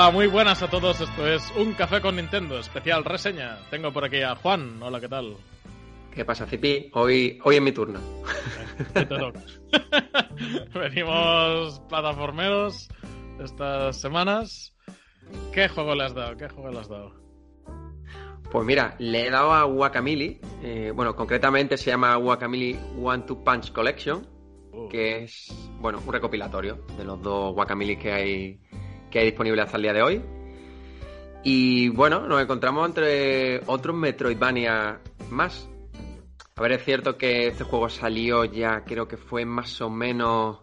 Hola, muy buenas a todos. Esto es Un Café con Nintendo, especial reseña. Tengo por aquí a Juan. Hola, ¿qué tal? ¿Qué pasa, Cipi? Hoy, hoy es mi turno. ¿Qué te toca? Venimos plataformeros estas semanas. ¿Qué juego le has dado? ¿Qué juego le has dado? Pues mira, le he dado a Guacamole. eh, bueno, concretamente se llama Guacamole One Two Punch Collection, Uh, que es, bueno, un recopilatorio de los dos Guacamoles que hay, que hay disponibles hasta el día de hoy. Y bueno, nos encontramos entre otros Metroidvania más. A ver, es cierto que este juego salió ya, creo que fue más o menos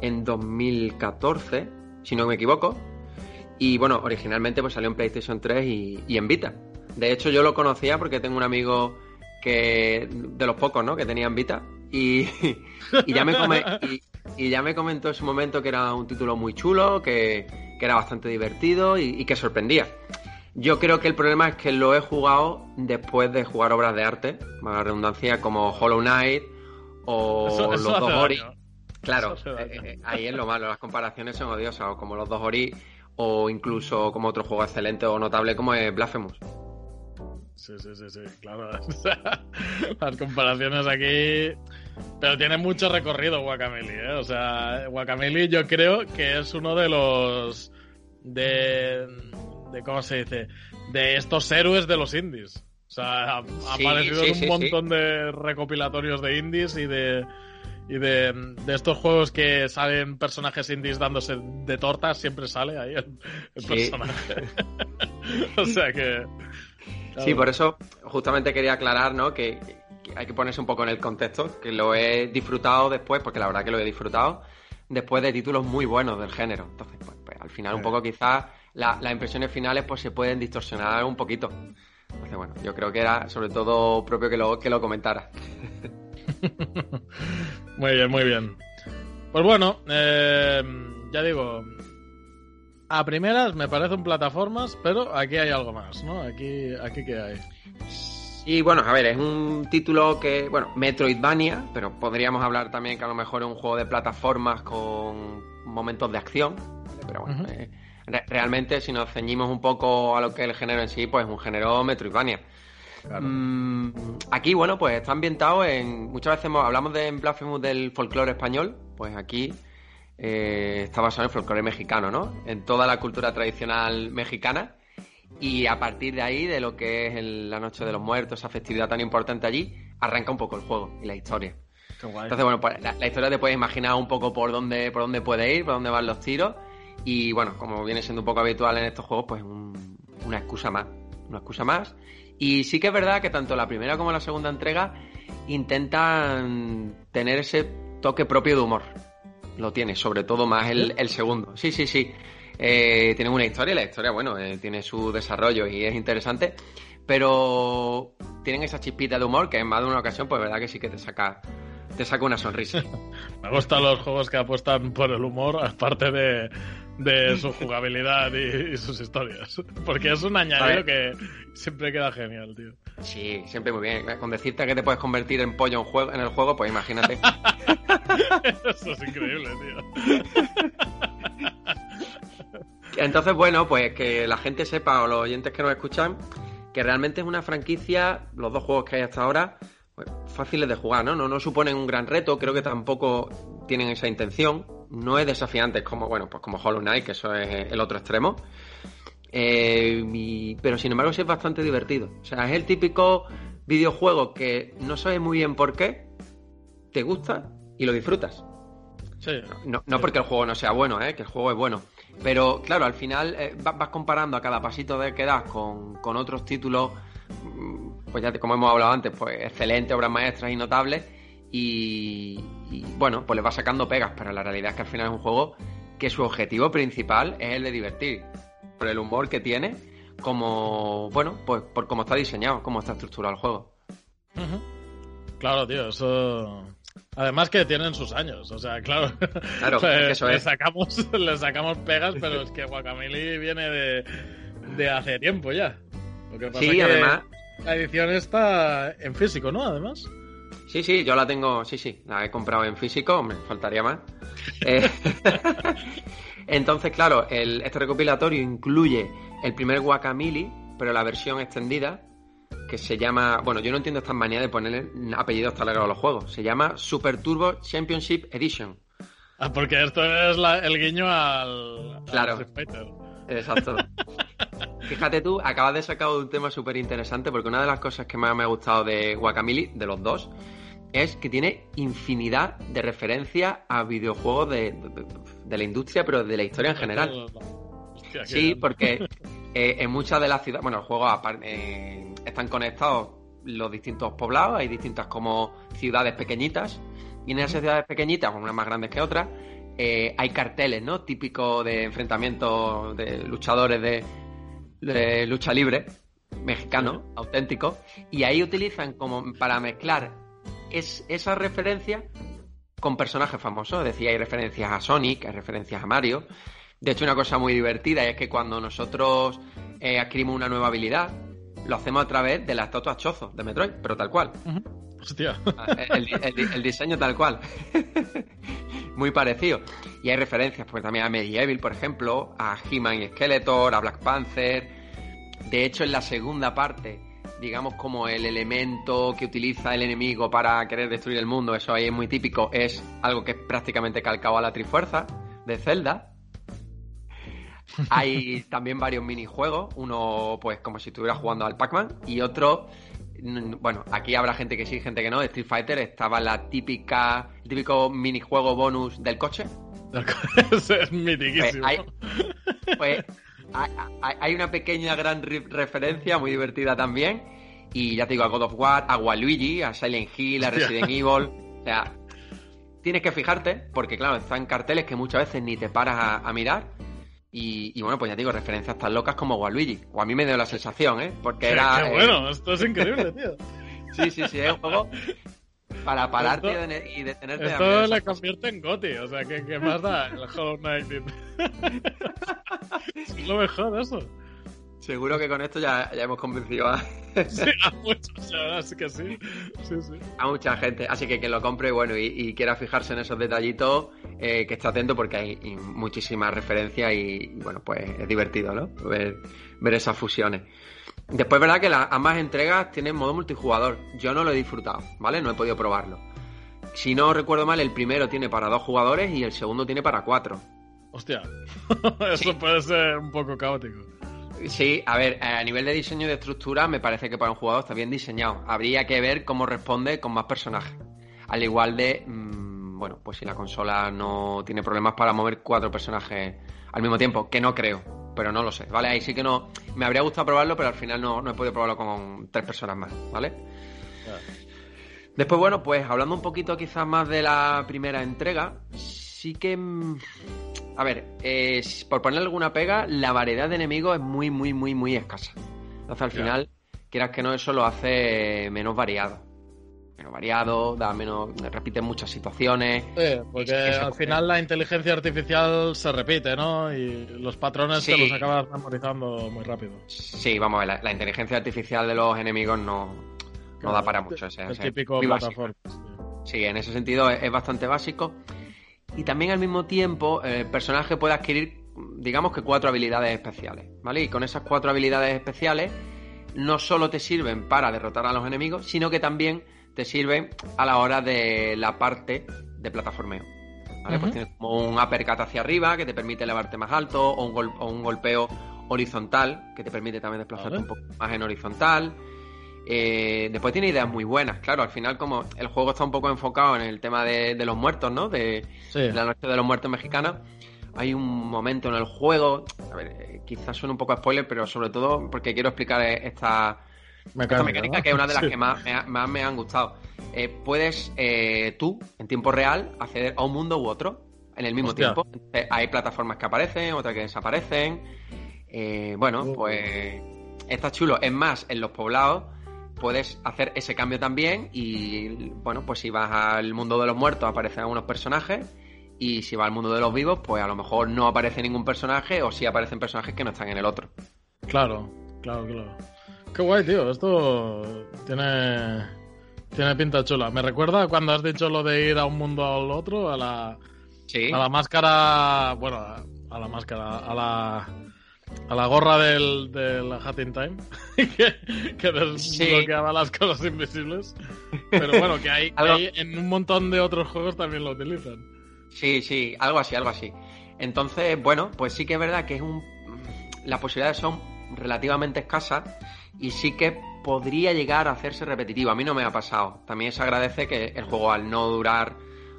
en 2014, si no me equivoco. Y bueno, originalmente pues salió en PlayStation 3 y, en Vita. De hecho, yo lo conocía porque tengo un amigo que de los pocos, ¿no? Que tenía en Vita. Y, ya me come- y ya me comentó en su momento que era un título muy chulo, que, que era bastante divertido y, y que sorprendía. Yo creo que el problema es que lo he jugado después de jugar obras de arte, más redundancia, como Hollow Knight o Eso- eso los dos Ori. daño. Claro, eh, eh, ahí es lo malo, las comparaciones son odiosas, o como los dos Ori, o incluso como otro juego excelente o notable como es Blasphemous. Sí, sí, sí, sí, claro. Las comparaciones aquí. Pero tiene mucho recorrido Guacamole, ¿eh? O sea, Guacamole yo creo que es uno de los. de. de ¿Cómo se dice? De estos héroes de los indies. O sea, ha, ha Sí, aparecido sí, en un sí, montón de recopilatorios de indies y de. Y de, de estos juegos que salen personajes indies dándose de tortas, siempre sale ahí el, el Sí. personaje. o sea que. Sí, por eso justamente quería aclarar, ¿no? Que hay que ponerse un poco en el contexto, que lo he disfrutado después, porque la verdad que lo he disfrutado, después de títulos muy buenos del género. Entonces, pues, pues, al final un poco quizás la- las impresiones finales pues se pueden distorsionar un poquito. Entonces, bueno, yo creo que era sobre todo propio que lo, que lo comentara. Muy bien, muy bien. Pues bueno, eh, ya digo, a primeras me parecen plataformas, pero aquí hay algo más, ¿no? Aquí, aquí qué hay. Y bueno, a ver, es un título que, bueno, Metroidvania, pero podríamos hablar también que a lo mejor es un juego de plataformas con momentos de acción, ¿vale? pero bueno, eh, re- realmente si nos ceñimos un poco a lo que es el género en sí, pues es un género Metroidvania. Claro. Mm, aquí, bueno, pues está ambientado en. Muchas veces hemos- hablamos de en Blasphemous del folclore español, pues aquí eh, está basado en el folclore mexicano, ¿no? En toda la cultura tradicional mexicana. Y a partir de ahí, de lo que es el- la Noche de los Muertos, esa festividad tan importante allí, arranca un poco el juego y la historia. Qué guay. Entonces, bueno, pues la, la historia te puedes imaginar un poco por dónde, por dónde puede ir, por dónde van los tiros. Y bueno, como viene siendo un poco habitual en estos juegos, pues un- una excusa más. Una excusa más. Y sí que es verdad que tanto la primera como la segunda entrega intentan tener ese toque propio de humor. Lo tiene, sobre todo más el, el segundo. Sí, sí, sí. Eh, tiene una historia y la historia, bueno, eh, tiene su desarrollo y es interesante. Pero tienen esa chispita de humor que en más de una ocasión, pues verdad que sí que te saca, te saca una sonrisa. Me gustan los juegos que apuestan por el humor, aparte de, de su jugabilidad y, y sus historias. Porque es un añadido que siempre queda genial, tío. Sí, siempre muy bien. Con decirte que te puedes convertir en pollo en, juego, en el juego, pues imagínate. Eso es increíble, tío. Entonces, bueno, pues que la gente sepa, o los oyentes que nos escuchan, que realmente es una franquicia, los dos juegos que hay hasta ahora, pues, fáciles de jugar, ¿no? ¿no? No suponen un gran reto, creo que tampoco tienen esa intención. No es desafiante como, bueno, pues como Hollow Knight, que eso es el otro extremo. Eh, pero sin embargo sí es bastante divertido. O sea, es el típico videojuego que no sabes muy bien por qué, te gusta y lo disfrutas. Sí. No, no porque el juego no sea bueno, ¿eh? que el juego es bueno. Pero claro, al final eh, vas comparando a cada pasito de que das con, con otros títulos, mm, pues ya te, como hemos hablado antes, pues excelentes, obras maestras y notables. Y, bueno, pues le vas sacando pegas, pero la realidad es que al final es un juego que su objetivo principal es el de divertir por el humor que tiene, como, bueno, pues por cómo está diseñado, cómo está estructurado el juego. Claro, tío, eso... Además que tienen sus años, o sea, claro, claro le, eso es. le, sacamos, le sacamos pegas, pero es que Guacamole viene de, de hace tiempo ya. Lo que pasa sí, que además... La edición está en físico, ¿no? Además. Sí, sí, yo la tengo, sí, sí, la he comprado en físico, me faltaría más. eh... Entonces, claro, el, este recopilatorio incluye el primer Guacamole, pero la versión extendida, que se llama. Bueno, yo no entiendo esta manía de ponerle apellidos tan largos a los juegos. Se llama Super Turbo Championship Edition. Ah, porque esto es la, el guiño al. Claro. Al. Exacto. Fíjate tú, acabas de sacar un tema súper interesante porque una de las cosas que más me ha gustado de Guacamole, de los dos, es que tiene infinidad de referencias a videojuegos de, de, de, la industria, pero de la historia en general. Hostia, Sí, porque eh, en muchas de las ciudades, bueno, los juegos eh, están conectados los distintos poblados, hay distintas como ciudades pequeñitas, y en esas ciudades pequeñitas, unas más grandes que otras, eh, hay carteles, ¿no? Típicos de enfrentamientos de luchadores de, de lucha libre, mexicanos, auténticos, y ahí utilizan como para mezclar es esa referencia con personajes famosos. Es decir, hay referencias a Sonic, hay referencias a Mario. De hecho, una cosa muy divertida es que cuando nosotros eh, adquirimos una nueva habilidad, lo hacemos a través de la estatua Chozo de Metroid, pero tal cual. Uh -huh. Hostia. El, el, el, diseño tal cual. muy parecido. Y hay referencias pues, también a Medieval, por ejemplo, a He-Man y Skeletor, a Black Panther. De hecho, en la segunda parte digamos, como el elemento que utiliza el enemigo para querer destruir el mundo, eso ahí es muy típico, es algo que es prácticamente calcado a la Trifuerza de Zelda. Hay también varios minijuegos, uno pues como si estuviera jugando al Pac-Man y otro, bueno, aquí habrá gente que sí, gente que no, de Street Fighter estaba la típica, el típico minijuego bonus del coche. Ese es mitiquísimo. Pues hay, pues hay una pequeña gran referencia, muy divertida también. Y ya te digo, a God of War, a Waluigi, a Silent Hill, a Resident Evil. O sea, tienes que fijarte, porque claro, están carteles que muchas veces ni te paras a, a mirar. Y, y, bueno, pues ya digo, referencias tan locas como Waluigi. O a mí me dio la sensación, ¿eh? Porque era. Qué bueno, eh... esto es increíble, tío. sí, sí, sí, es un juego para pararte esto, y detenerte. Esto le convierte en Goti, o sea, ¿qué, qué más da el Hollow Knight? es lo mejor eso. Seguro que con esto ya, ya hemos convencido a... sí, a muchos, es que sí. sí, sí. A mucha gente. Así que quien lo compre bueno, y, y quiera fijarse en esos detallitos, eh, que esté atento porque hay muchísimas referencias y, bueno, pues es divertido, ¿no? Ver, ver esas fusiones. Después, verdad que las ambas entregas tienen modo multijugador. Yo no lo he disfrutado, ¿vale? No he podido probarlo. Si no recuerdo mal, el primero tiene para dos jugadores y el segundo tiene para cuatro. Hostia, eso sí. puede ser un poco caótico. Sí, a ver, a nivel de diseño y de estructura me parece que para un jugador está bien diseñado. Habría que ver cómo responde con más personajes. Al igual de, mmm, bueno, pues si la consola no tiene problemas para mover cuatro personajes al mismo tiempo, que no creo, pero no lo sé, ¿vale? Ahí sí que no. Me habría gustado probarlo, pero al final no, no he podido probarlo con tres personas más, ¿vale? Claro. Después, bueno, pues hablando un poquito quizás más de la primera entrega, sí que. A ver, eh, por poner alguna pega, la variedad de enemigos es muy, muy, muy, muy escasa. Entonces al final, quieras que no, eso lo hace menos variado. Menos variado, da menos. repite muchas situaciones. Sí, porque al final la inteligencia artificial se repite, ¿no? Y los patrones sí. te los acabas memorizando muy rápido. Sí, vamos a ver, la, la inteligencia artificial de los enemigos no, no da para mucho. Ese, el ese, típico plataforma. Sí, en ese sentido es, es bastante básico y también al mismo tiempo el personaje puede adquirir, digamos que cuatro habilidades especiales, ¿vale? Y con esas cuatro habilidades especiales no solo te sirven para derrotar a los enemigos, sino que también te sirven a la hora de la parte de plataformeo. ¿Vale? Pues tienes como un uppercut hacia arriba que te permite elevarte más alto, o un, o un golpeo horizontal que te permite también desplazarte un poco más en horizontal. Eh, después tiene ideas muy buenas, claro, al final como el juego está un poco enfocado en el tema de, los muertos, ¿no? De, la noche de los muertos mexicana. Hay un momento en el juego, a ver, eh, quizás suene un poco a spoiler, pero sobre todo porque quiero explicar esta mecánica, que es una de las que más me, han gustado. Eh, puedes tú, en tiempo real, acceder a un mundo u otro en el mismo tiempo. hay plataformas que aparecen, otras que desaparecen. bueno, oh. pues está chulo. Es más, en los poblados puedes hacer ese cambio también y bueno, pues si vas al mundo de los muertos aparecen algunos personajes y si vas al mundo de los vivos, pues a lo mejor no aparece ningún personaje o sí aparecen personajes que no están en el otro. Claro, claro, claro. Qué guay, tío. Esto tiene tiene pinta chula. Me recuerda cuando has dicho lo de ir a un mundo al otro, a la ¿Sí? a la máscara, bueno, a la máscara, a la a la gorra del, del Hat in Time, que, que desbloqueaba las cosas invisibles. Pero bueno, que hay, en un montón de otros juegos también lo utilizan. Sí, sí, algo así, algo así. Entonces, bueno, pues sí que es verdad que es un las posibilidades son relativamente escasas y sí que podría llegar a hacerse repetitivo. A mí no me ha pasado. También se agradece que el juego al no durar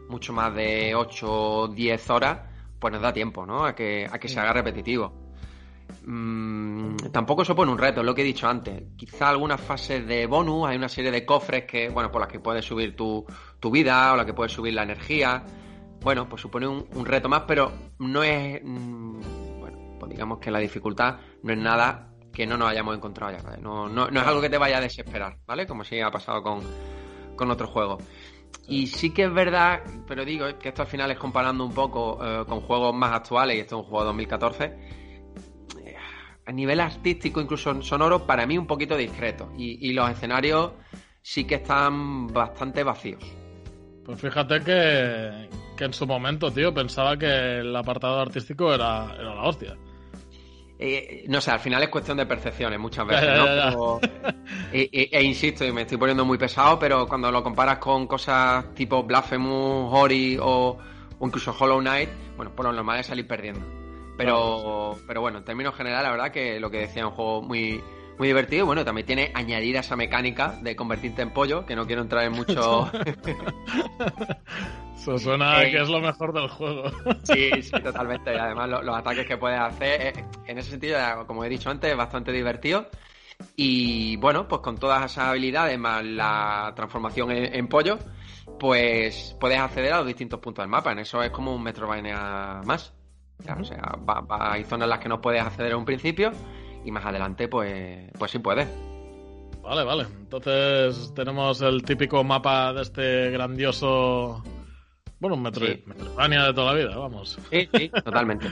mucho más de 8 o 10 horas, pues nos da tiempo, ¿no? A que, a que se haga repetitivo. Mm, tampoco supone un reto, es lo que he dicho antes. Quizá algunas fases de bonus, hay una serie de cofres que, bueno, por las que puedes subir tu, vida o la que puedes subir la energía. Bueno, pues supone un, reto más, pero no es. Mm, bueno, pues digamos que la dificultad no es nada que no nos hayamos encontrado ya. No, no, es algo que te vaya a desesperar, ¿vale? Como si ha pasado con, con otros juegos. Y sí que es verdad, pero digo que esto al final es comparando un poco eh, con juegos más actuales, y esto es un juego de 2014 a nivel artístico, incluso sonoro, para mí un poquito discreto. Y, los escenarios sí que están bastante vacíos. Pues fíjate que, en su momento, tío, pensaba que el apartado artístico era, la hostia. Eh, no sé, al final es cuestión de percepciones muchas veces, ¿no? e, insisto, y me estoy poniendo muy pesado, pero cuando lo comparas con cosas tipo Blasphemous, Ori o, o incluso Hollow Knight, bueno, por lo normal es salir perdiendo. Pero, pero bueno, en términos generales, la verdad que lo que decía es un juego muy, muy divertido. Bueno, también tiene añadida esa mecánica de convertirte en pollo, que no quiero entrar en mucho. Eso suena eh, que es lo mejor del juego. sí, sí, totalmente. Y además, los ataques que puedes hacer, eh, en ese sentido, como he dicho antes, es bastante divertido. Y bueno, pues con todas esas habilidades más la transformación en, pollo, pues puedes acceder a los distintos puntos del mapa. En eso es como un Metroidvania más. O sea, hay zonas en las que no puedes acceder a un principio y más adelante, pues, pues sí puedes. Vale, vale. Entonces tenemos el típico mapa de este grandioso. Bueno, metro... Metroidvania de toda la vida, vamos. Sí, sí, totalmente.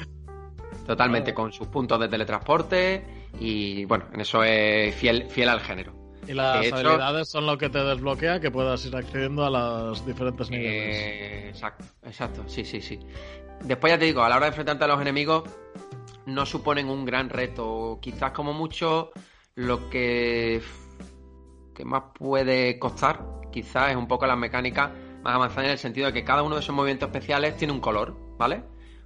Totalmente, con sus puntos de teletransporte y bueno, en eso es fiel, fiel al género. Y las habilidades son lo que te desbloquea que puedas ir accediendo a los diferentes niveles. Eh, exacto, exacto, sí, sí, sí. Después ya te digo, a la hora de enfrentarte a los enemigos no suponen un gran reto. Quizás como mucho lo que, que más puede costar, quizás es un poco las mecánicas más avanzadas en el sentido de que cada uno de esos movimientos especiales tiene un color, ¿vale?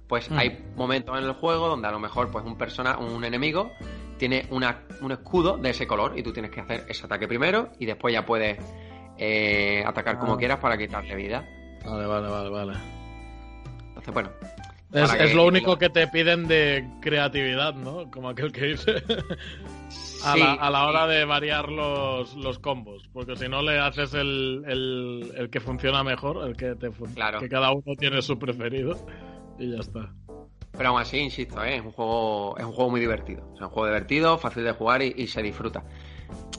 Pues mm. hay momentos en el juego donde a lo mejor pues un persona, un enemigo tiene una, un escudo de ese color y tú tienes que hacer ese ataque primero y después ya puedes eh, atacar como ah. quieras para quitarle vida. Vale, vale, vale, vale bueno. Es, lo único que te piden de creatividad, ¿no? Como aquel que dice. a, la, hora de variar los, los combos. Porque si no le haces el, el, que funciona mejor, el que, te, claro. que cada uno tiene su preferido. Y ya está. Pero aún así, insisto, ¿eh? es, un juego, es un juego muy divertido. es un juego divertido, fácil de jugar y, se disfruta.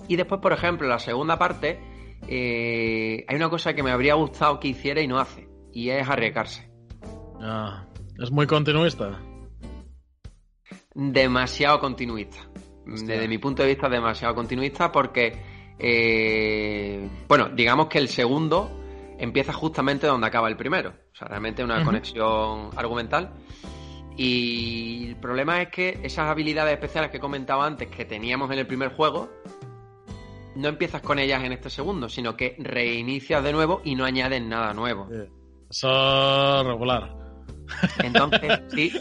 Y después, por ejemplo, la segunda parte, eh, hay una cosa que me habría gustado que hiciera y no hace. Y es arriesgarse. Ah, es muy continuista. Demasiado continuista. Desde mi punto de vista, demasiado continuista porque, eh, bueno, digamos que el segundo empieza justamente donde acaba el primero. O sea, realmente una conexión argumental. Y el problema es que esas habilidades especiales que he comentado antes que teníamos en el primer juego, no empiezas con ellas en este segundo, sino que reinicias de nuevo y no añades nada nuevo. Eso regular. Entonces, sí,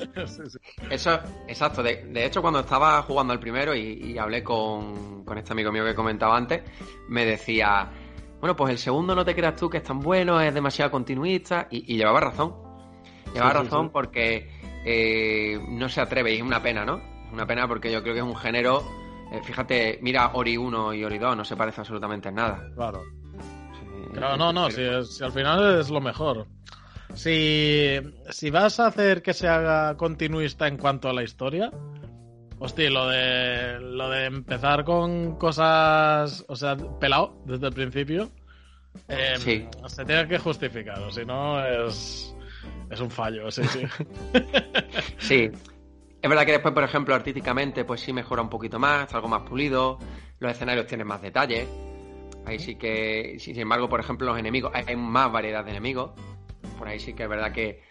eso, exacto. De, hecho, cuando estaba jugando al primero y, hablé con, este amigo mío que comentaba antes, me decía, bueno, pues el segundo no te creas tú que es tan bueno, es demasiado continuista, y, llevaba razón. Llevaba razón porque eh, no se atreve, y es una pena, ¿no? Es una pena porque yo creo que es un género. Eh, fíjate, mira Ori 1 y Ori 2, no se parece absolutamente en nada. Claro. claro, no, no, si, al final es lo mejor. Si, si vas a hacer que se haga continuista en cuanto a la historia, hostia, lo de, lo de empezar con cosas, o sea, pelado desde el principio, em, se tiene que justificar, o si no es, es un fallo, sí, sí. sí. Es verdad que después, por ejemplo, artísticamente, pues sí mejora un poquito más, algo más pulido, los escenarios tienen más detalles. Ahí sí que, sin embargo, por ejemplo, los enemigos, hay más variedad de enemigos por ahí sí que es verdad que,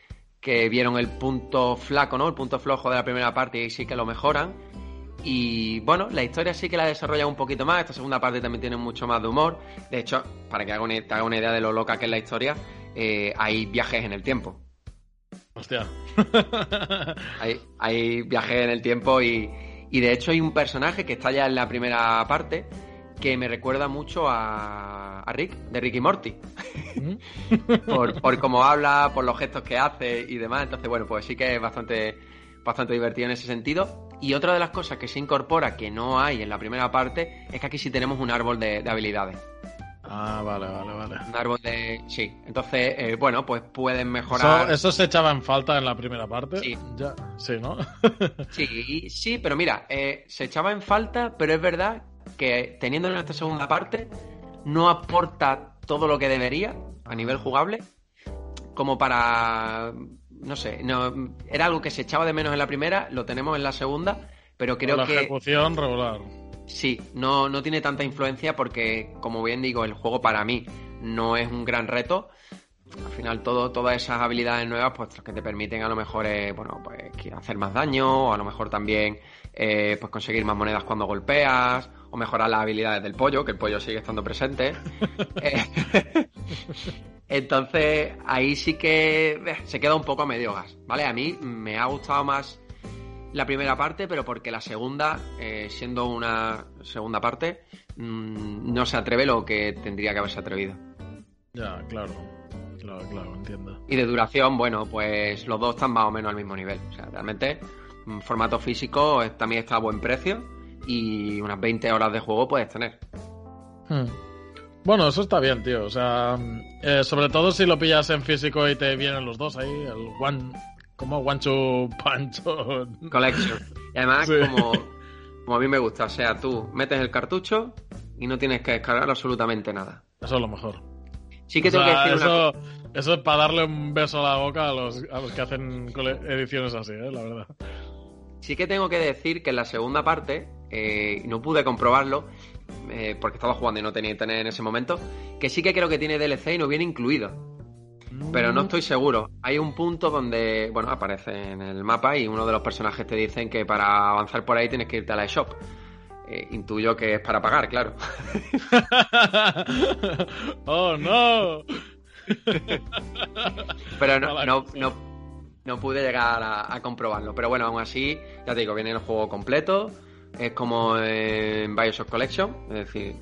vieron el punto flaco, ¿no? El punto flojo de la primera parte y sí que lo mejoran. Y bueno, la historia sí que la desarrolla un poquito más. Esta segunda parte también tiene mucho más de humor. De hecho, para que te haga una idea de lo loca que es la historia, eh, hay viajes en el tiempo. Hostia. hay, hay viajes en el tiempo y, y de hecho hay un personaje que está ya en la primera parte que me recuerda mucho a, Rick, de Rick y Morty. por, por cómo habla, por los gestos que hace y demás. Entonces, bueno, pues sí que es bastante, bastante divertido en ese sentido. Y otra de las cosas que se incorpora que no hay en la primera parte es que aquí sí tenemos un árbol de, habilidades. Ah, vale, vale, vale. Un árbol de. Sí. Entonces, eh, bueno, pues pueden mejorar. ¿Eso, se echaba en falta en la primera parte? Sí. Ya. Sí, ¿no? sí, sí, pero mira, eh, se echaba en falta, pero es verdad que teniendo en esta segunda parte no aporta todo lo que debería a nivel jugable como para no sé, no, era algo que se echaba de menos en la primera, lo tenemos en la segunda, pero creo que la ejecución regular. Sí, no, no tiene tanta influencia porque, como bien digo, el juego para mí no es un gran reto. Al final, todo, todas esas habilidades nuevas, pues que te permiten a lo mejor, eh, bueno, pues hacer más daño, o a lo mejor también eh, pues conseguir más monedas cuando golpeas, o mejorar las habilidades del pollo, que el pollo sigue estando presente. Eh, entonces, ahí sí que se queda un poco a medio gas, ¿vale? A mí me ha gustado más la primera parte, pero porque la segunda, eh, siendo una segunda parte, mm, no se atreve lo que tendría que haberse atrevido. Ya, claro. Claro, claro, entiendo. Y de duración, bueno, pues los dos están más o menos al mismo nivel. O sea, realmente, mm, formato físico también está a buen precio y unas 20 horas de juego puedes tener. Hmm. Bueno, eso está bien, tío. O sea, eh, sobre todo si lo pillas en físico y te vienen los dos ahí, el one, como one two punch collection. Y además, como, como a mí me gusta, o sea, tú metes el cartucho y no tienes que descargar absolutamente nada. Eso es lo mejor. Sí que tengo que decir eso, eso es para darle un beso a la boca a los, a los que hacen ediciones así, ¿eh? la verdad. Sí que tengo que decir que en la segunda parte, eh, no pude comprobarlo, eh, porque estaba jugando y no tenía internet en ese momento, que sí que creo que tiene DLC y no viene incluido. Pero no estoy seguro. Hay un punto donde, bueno, aparece en el mapa y uno de los personajes te dicen que para avanzar por ahí tienes que irte a la eShop. Eh, intuyo que es para pagar, claro. ¡Oh, no! Pero no, no, no, no pude llegar a, comprobarlo. Pero bueno, aún así, ya te digo, viene el juego completo. Es como en Bioshock Collection, es decir,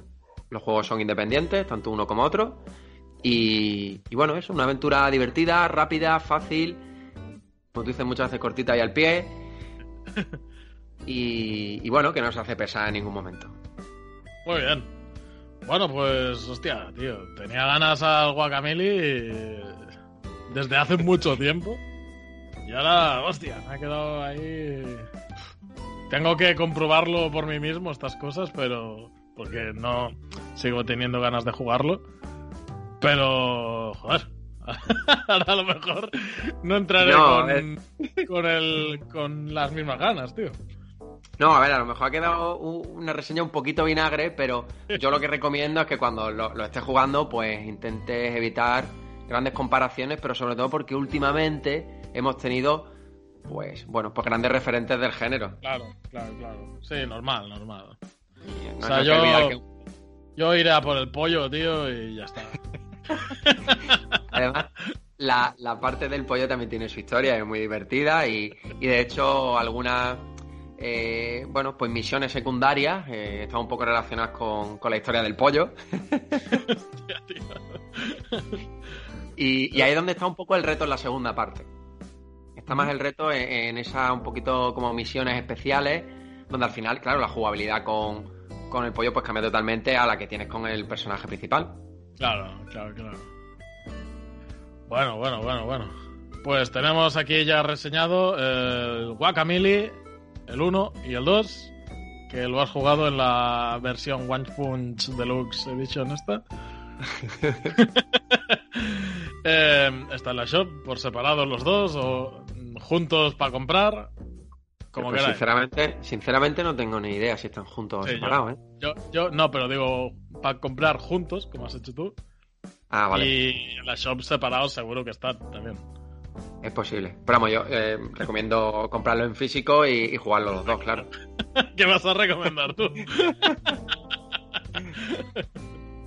los juegos son independientes, tanto uno como otro. Y, bueno, es una aventura divertida, rápida, fácil. Como tú dices, muchas veces cortita y al pie. Y, bueno, que no se hace pesar en ningún momento. Muy bien. Bueno, pues, hostia, tío, tenía ganas al Guacameli desde hace mucho tiempo. Y ahora, hostia, me ha quedado ahí. Tengo que comprobarlo por mí mismo, estas cosas, pero. Porque no sigo teniendo ganas de jugarlo. Pero. Joder. ahora a lo mejor no entraré con, con, el, con las mismas ganas, tío. No, a ver, a lo mejor ha quedado una reseña un poquito vinagre, pero yo lo que recomiendo es que cuando lo, lo estés jugando, pues intentes evitar grandes comparaciones, pero sobre todo porque últimamente hemos tenido, pues, bueno, pues grandes referentes del género. Claro, claro, claro. Sí, normal, normal. o sea, yo... Yo iré a por el pollo, tío, y ya está. Además, la, la parte del pollo también tiene su historia, es muy divertida y, y de hecho algunas eh, bueno, pues misiones secundarias eh, están un poco relacionadas con, con la historia del pollo. Hostia, tío. Y, y ahí es donde está un poco el reto en la segunda parte. Está más el reto en, en esas un poquito como misiones especiales, donde al final, claro, la jugabilidad con, con el pollo pues cambia totalmente a la que tienes con el personaje principal. Claro, claro, claro. Bueno, bueno, bueno, bueno. Pues tenemos aquí ya reseñado el Guacamole, el 1 y el 2, que lo has jugado en la versión One Punch Deluxe Edition esta. Eh, está en la shop por separado los dos o juntos para comprar. Como Pues, sinceramente, sinceramente no tengo ni idea si están juntos o Sí, separados, ¿eh? Yo, yo, no, pero digo, para comprar juntos, como has hecho tú. Ah, vale. Y en la shop separados seguro que están también. Es posible. Pero vamos, yo eh, recomiendo comprarlo en físico y, y jugarlo los dos, claro. ¿Qué vas a recomendar tú?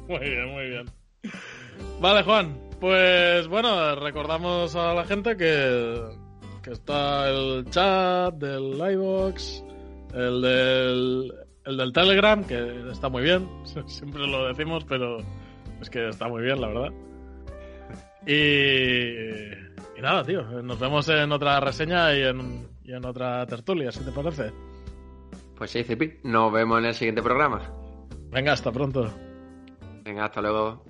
muy bien, muy bien. Vale, Juan. Pues bueno, recordamos a la gente que, que está el chat del iVox, el del, el del Telegram, que está muy bien. Siempre lo decimos, pero es que está muy bien, la verdad. Y, y nada, tío. Nos vemos en otra reseña y en, y en otra tertulia, si te parece. Pues sí, Cipi. Nos vemos en el siguiente programa. Venga, hasta pronto. Venga, hasta luego.